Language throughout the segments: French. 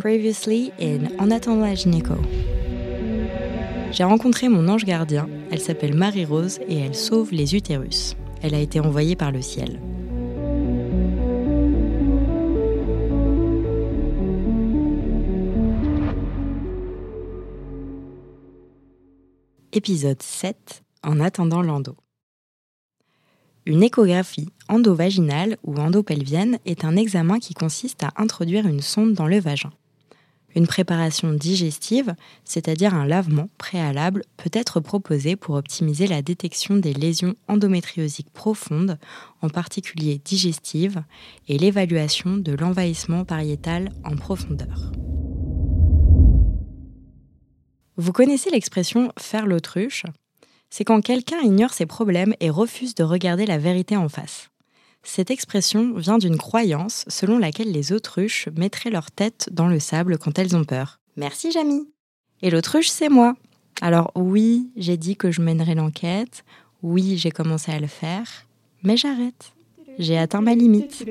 Previously in En attendant la. J'ai rencontré mon ange gardien, elle s'appelle Marie-Rose et elle sauve les utérus. Elle a été envoyée par le ciel. Épisode 7 En attendant l'endo. Une échographie endovaginale ou endopelvienne est un examen qui consiste à introduire une sonde dans le vagin. Une préparation digestive, c'est-à-dire un lavement préalable, peut être proposée pour optimiser la détection des lésions endométriosiques profondes, en particulier digestives, et l'évaluation de l'envahissement pariétal en profondeur. Vous connaissez l'expression faire l'autruche? C'est quand quelqu'un ignore ses problèmes et refuse de regarder la vérité en face. Cette expression vient d'une croyance selon laquelle les autruches mettraient leur tête dans le sable quand elles ont peur. Merci Jamie. Et l'autruche, c'est moi. Alors oui, j'ai dit que je mènerais l'enquête, oui, j'ai commencé à le faire, mais j'arrête. J'ai atteint ma limite.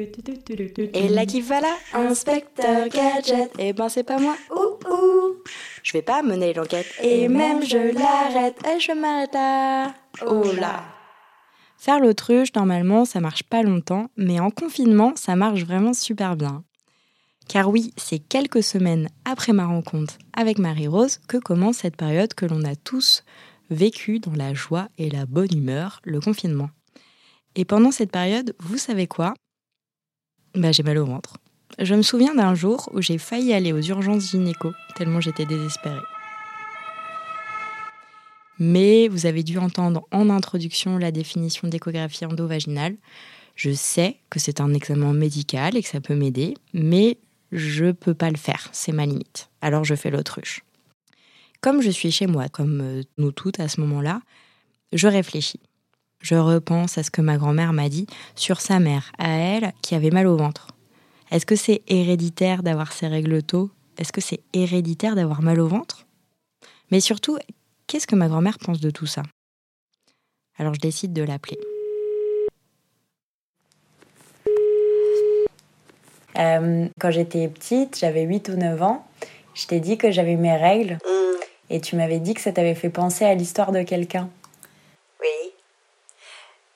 Et là qui va là, inspecteur gadget, eh ben c'est pas moi. Ouh ouh. Je vais pas mener l'enquête et même je l'arrête et je m'arrête là. Oh là. Faire l'autruche, normalement, ça marche pas longtemps, mais en confinement, ça marche vraiment super bien. Car oui, c'est quelques semaines après ma rencontre avec Marie-Rose que commence cette période que l'on a tous vécue dans la joie et la bonne humeur, le confinement. Et pendant cette période, vous savez quoi? Bah j'ai mal au ventre. Je me souviens d'un jour où j'ai failli aller aux urgences gynéco, tellement j'étais désespérée. Mais vous avez dû entendre en introduction la définition d'échographie endovaginale. Je sais que c'est un examen médical et que ça peut m'aider, mais je ne peux pas le faire, c'est ma limite. Alors je fais l'autruche. Comme je suis chez moi, comme euh, nous toutes à ce moment-là, je réfléchis. Je repense à ce que ma grand-mère m'a dit sur sa mère, à elle, qui avait mal au ventre. Est-ce que c'est héréditaire d'avoir ces règles tôt? Est-ce que c'est héréditaire d'avoir mal au ventre? Mais surtout, qu'est-ce que ma grand-mère pense de tout ça? Alors je décide de l'appeler. Euh, quand j'étais petite, j'avais 8 ou 9 ans, je t'ai dit que j'avais mes règles Mm, et tu m'avais dit que ça t'avait fait penser à l'histoire de quelqu'un. oui.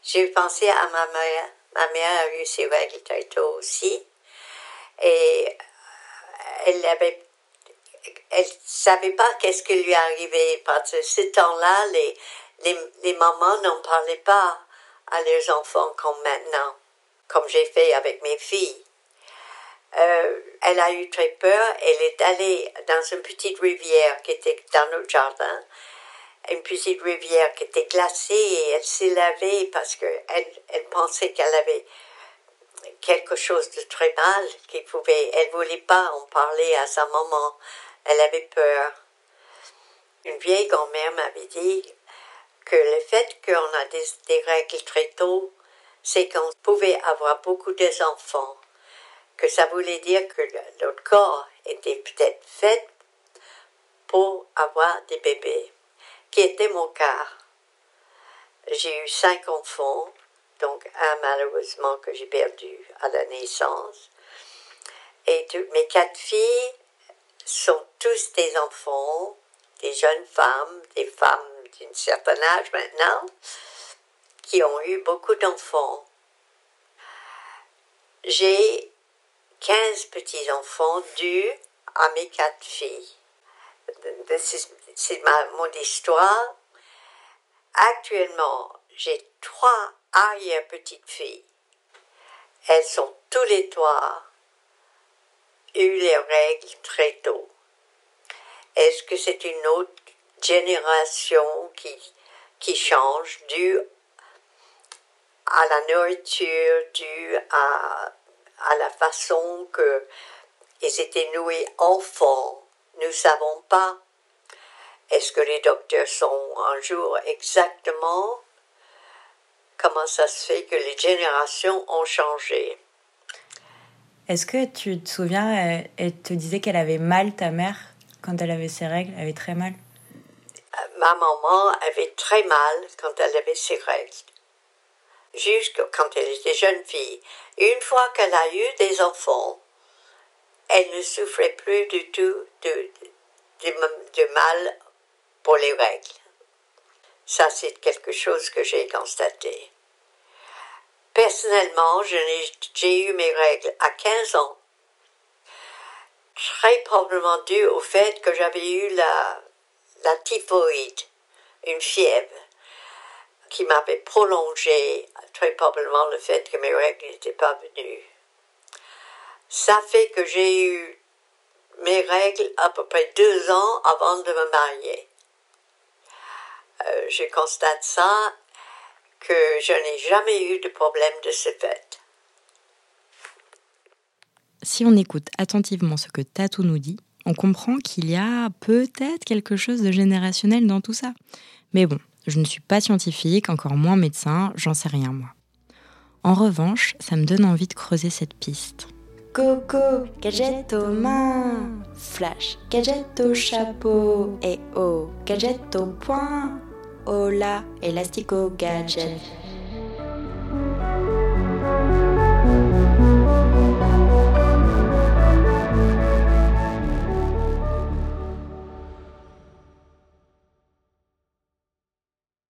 J'ai pensé à ma mère. Ma mère a eu ses règles très tôt aussi. Et euh, elle avait. Elle savait pas qu'est-ce qui lui arrivait parce que ce temps-là, les, les, les mamans n'en parlaient pas à leurs enfants comme maintenant, comme j'ai fait avec mes filles. Euh, elle a eu très peur. Elle est allée dans une petite rivière qui était dans notre jardin. Une petite rivière qui était glacée et elle s'est lavée parce qu'elle elle pensait qu'elle avait quelque chose de très mal qui pouvait. Elle voulait pas en parler à sa maman. Elle avait peur. Une vieille grand-mère m'avait dit que le fait qu'on a des, des règles très tôt, c'est qu'on pouvait avoir beaucoup d'enfants que ça voulait dire que notre corps était peut-être fait pour avoir des bébés, qui était mon cas. J'ai eu cinq enfants, donc un malheureusement que j'ai perdu à la naissance. Et toutes mes quatre filles sont tous des enfants, des jeunes femmes, des femmes d'un certain âge maintenant, qui ont eu beaucoup d'enfants. J'ai 15 petits-enfants dus à mes quatre filles. C'est- mon histoire. Actuellement, j'ai trois arrière-petites-filles. Elles sont tous les trois eu les règles très tôt. Est-ce que c'est une autre génération qui, qui change due à la nourriture, due à, à la façon que ils étaient noués enfants? Nous ne savons pas. Est-ce que les docteurs sont un jour exactement comment ça se fait que les générations ont changé Est-ce que tu te souviens, elle, elle te disait qu'elle avait mal, ta mère, quand elle avait ses règles Elle avait très mal? Ma maman avait très mal quand elle avait ses règles. jusqu'à quand elle était jeune fille. Une fois qu'elle a eu des enfants, elle ne souffrait plus du tout de, de, mal pour les règles. Ça, c'est quelque chose que j'ai constaté. Personnellement, j'ai eu mes règles à 15 ans, très probablement dû au fait que j'avais eu la, typhoïde, une fièvre, qui m'avait prolongé, très probablement le fait que mes règles n'étaient pas venues. Ça fait que j'ai eu mes règles à peu près deux ans avant de me marier. Euh, je constate ça que je n'ai jamais eu de problème de ce fait. Si on écoute attentivement ce que Tatou nous dit, on comprend qu'il y a peut-être quelque chose de générationnel dans tout ça. Mais bon, je ne suis pas scientifique, encore moins médecin, j'en sais rien moi. En revanche, ça me donne envie de creuser cette piste. Coco, gadget aux mains, flash, gadget au chapeau, et oh, gadget au point, là, élastico gadget.